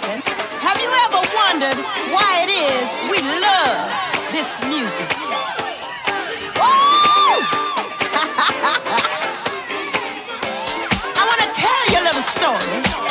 something. Have you ever wondered why it is we love this music? I want to tell you a little story.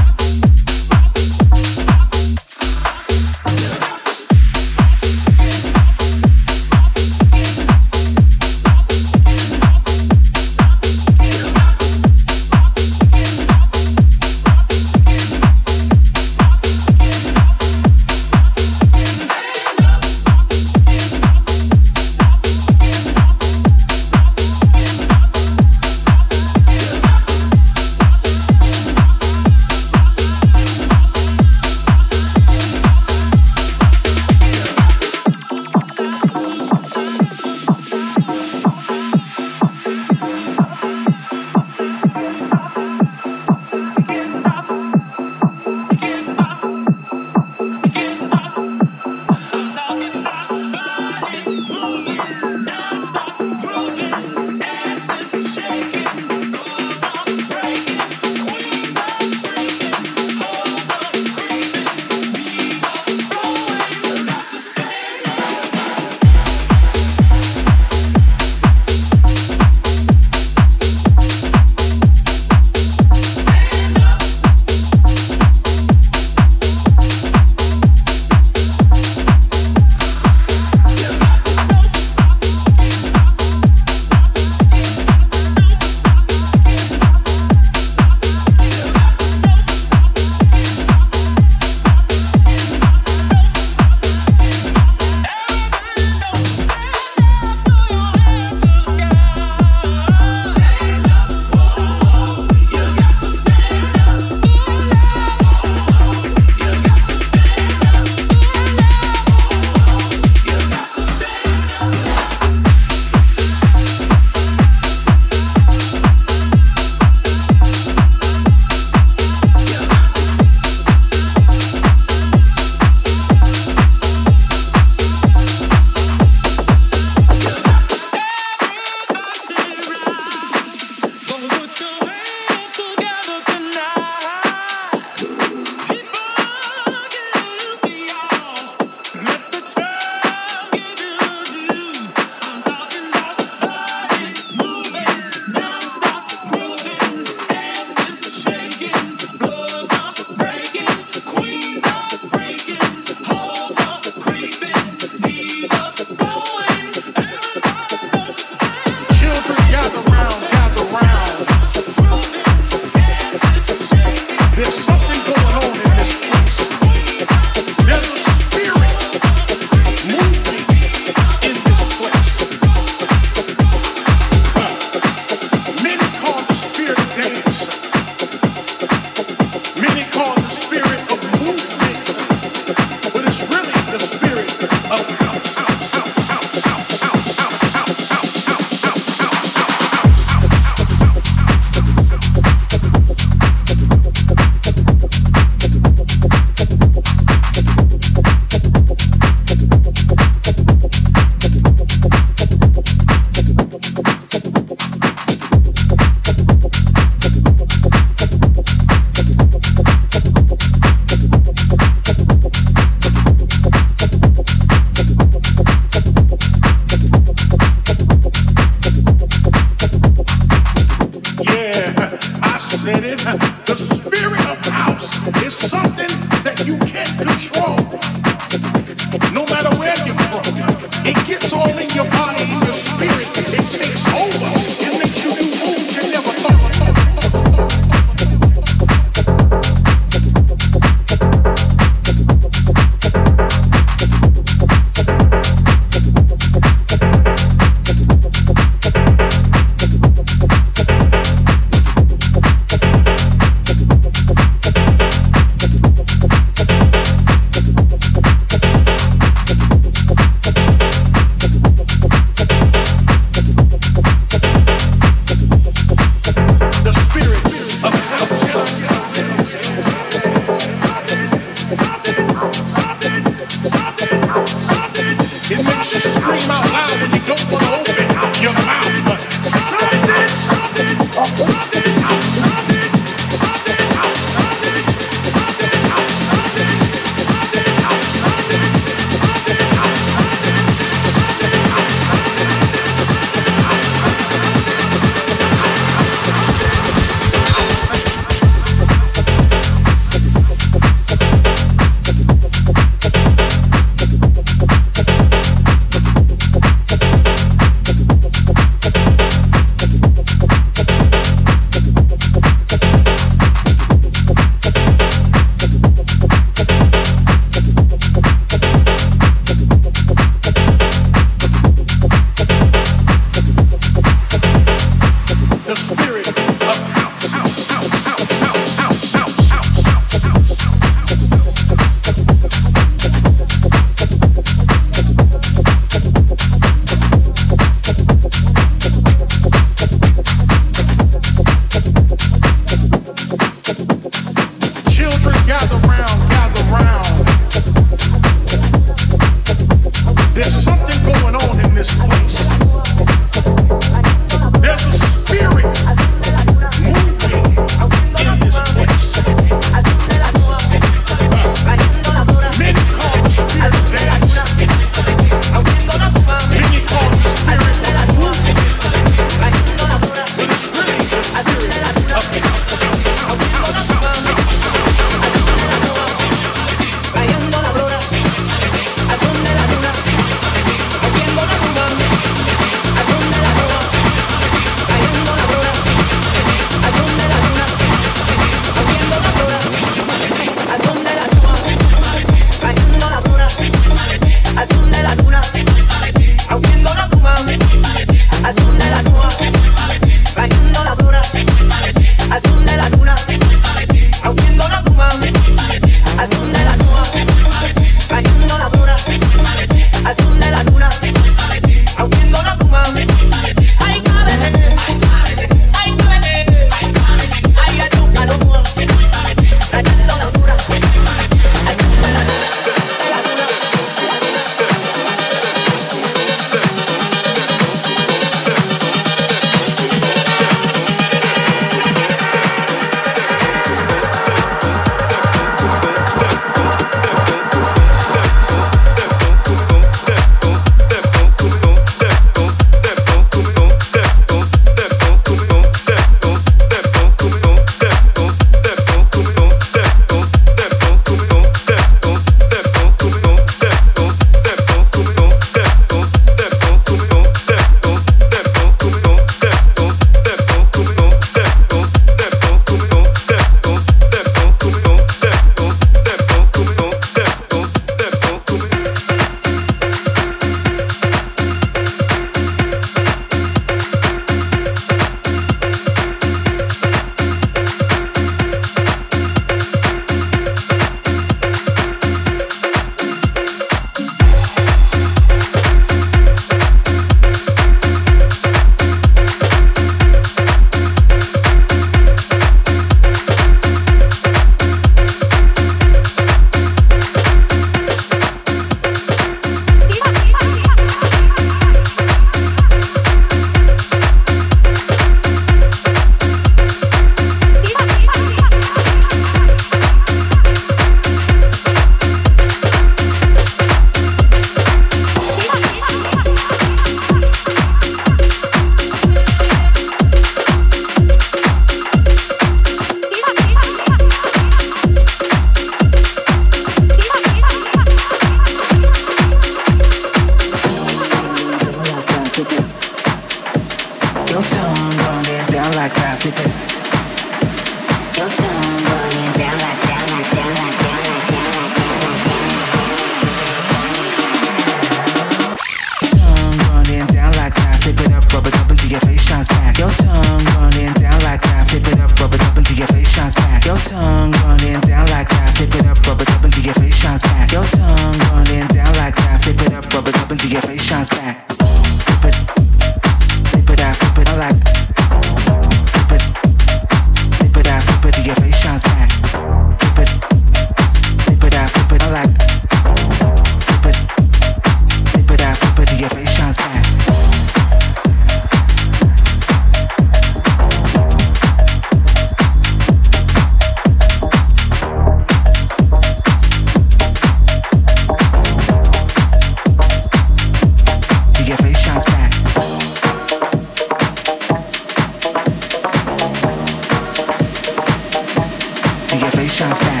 shines back.